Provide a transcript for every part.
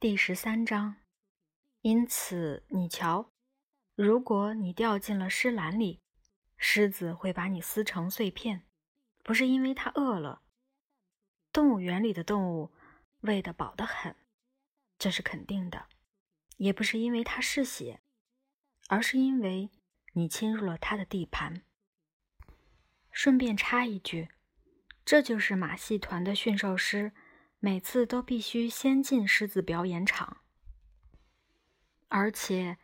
第十三章，因此你瞧，如果你掉进了狮栏里，狮子会把你撕成碎片，不是因为它饿了。动物园里的动物喂得饱得很，这是肯定的；也不是因为它嗜血，而是因为你侵入了它的地盘。顺便插一句，这就是马戏团的驯兽师。每次都必须先进狮子表演场，而且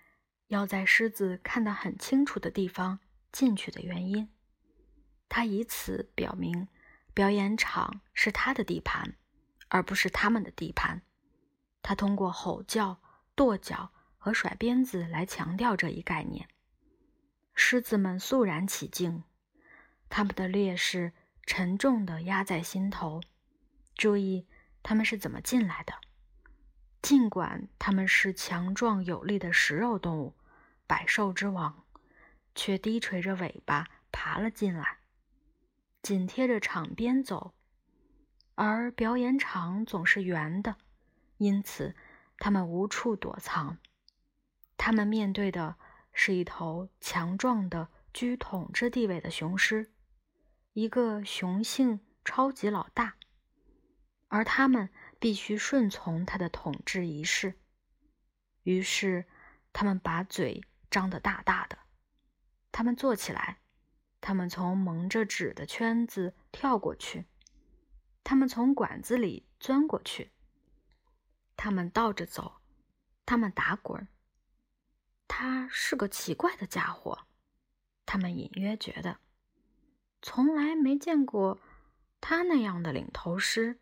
要在狮子看得很清楚的地方进去的原因。他以此表明，表演场是他的地盘，而不是他们的地盘。他通过吼叫、跺脚和甩鞭子来强调这一概念。狮子们肃然起敬，他们的劣势沉重地压在心头。注意。他们是怎么进来的？尽管他们是强壮有力的食肉动物，百兽之王，却低垂着尾巴爬了进来，紧贴着场边走。而表演场总是圆的，因此他们无处躲藏。他们面对的是一头强壮的、居统治地位的雄狮，一个雄性超级老大。而他们必须顺从他的统治仪式，于是他们把嘴张得大大的，他们坐起来，他们从蒙着纸的圈子跳过去，他们从管子里钻过去，他们倒着走，他们打滚。他是个奇怪的家伙，他们隐约觉得，从来没见过他那样的领头狮。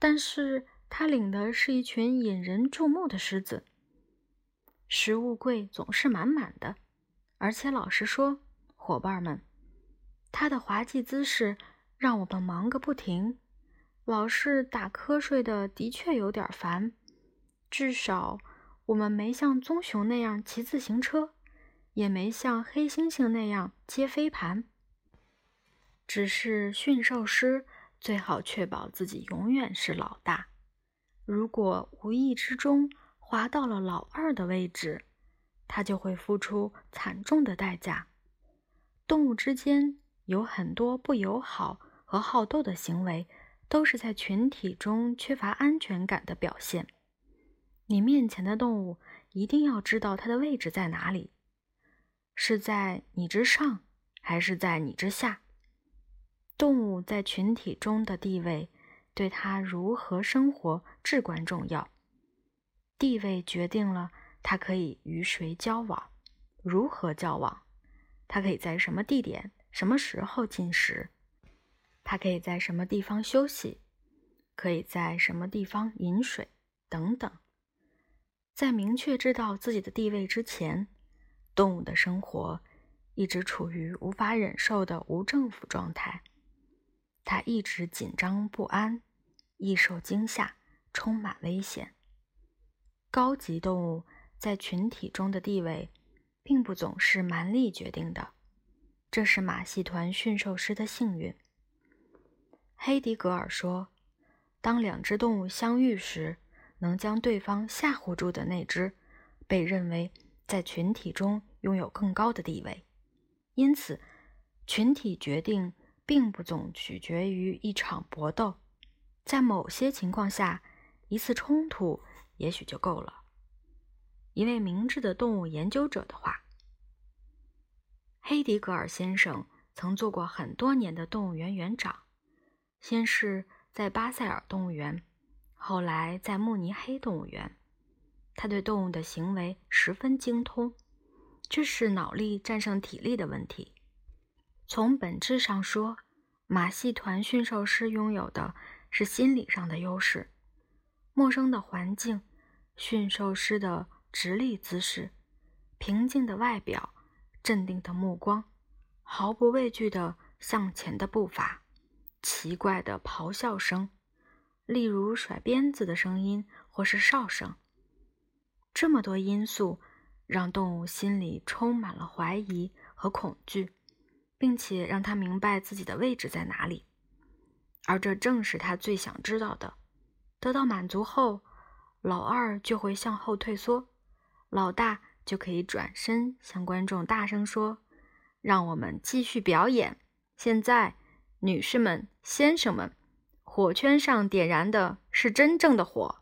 但是他领的是一群引人注目的狮子，食物柜总是满满的，而且老实说，伙伴们，他的滑稽姿势让我们忙个不停，老是打瞌睡的的确有点烦。至少我们没像棕熊那样骑自行车，也没像黑猩猩那样接飞盘，只是驯兽师。最好确保自己永远是老大。如果无意之中滑到了老二的位置，他就会付出惨重的代价。动物之间有很多不友好和好斗的行为，都是在群体中缺乏安全感的表现。你面前的动物一定要知道它的位置在哪里，是在你之上，还是在你之下？动物在群体中的地位，对它如何生活至关重要。地位决定了它可以与谁交往，如何交往，它可以在什么地点、什么时候进食，它可以在什么地方休息，可以在什么地方饮水等等。在明确知道自己的地位之前，动物的生活一直处于无法忍受的无政府状态。他一直紧张不安，易受惊吓，充满危险。高级动物在群体中的地位，并不总是蛮力决定的，这是马戏团驯兽师的幸运。黑迪格尔说：“当两只动物相遇时，能将对方吓唬住的那只，被认为在群体中拥有更高的地位。因此，群体决定。”并不总取决于一场搏斗，在某些情况下，一次冲突也许就够了。一位明智的动物研究者的话：“黑迪格尔先生曾做过很多年的动物园园长，先是在巴塞尔动物园，后来在慕尼黑动物园。他对动物的行为十分精通，这是脑力战胜体力的问题。”从本质上说，马戏团驯兽师拥有的是心理上的优势。陌生的环境，驯兽师的直立姿势，平静的外表，镇定的目光，毫不畏惧的向前的步伐，奇怪的咆哮声，例如甩鞭子的声音或是哨声。这么多因素让动物心里充满了怀疑和恐惧。并且让他明白自己的位置在哪里，而这正是他最想知道的。得到满足后，老二就会向后退缩，老大就可以转身向观众大声说：“让我们继续表演。现在，女士们、先生们，火圈上点燃的是真正的火。”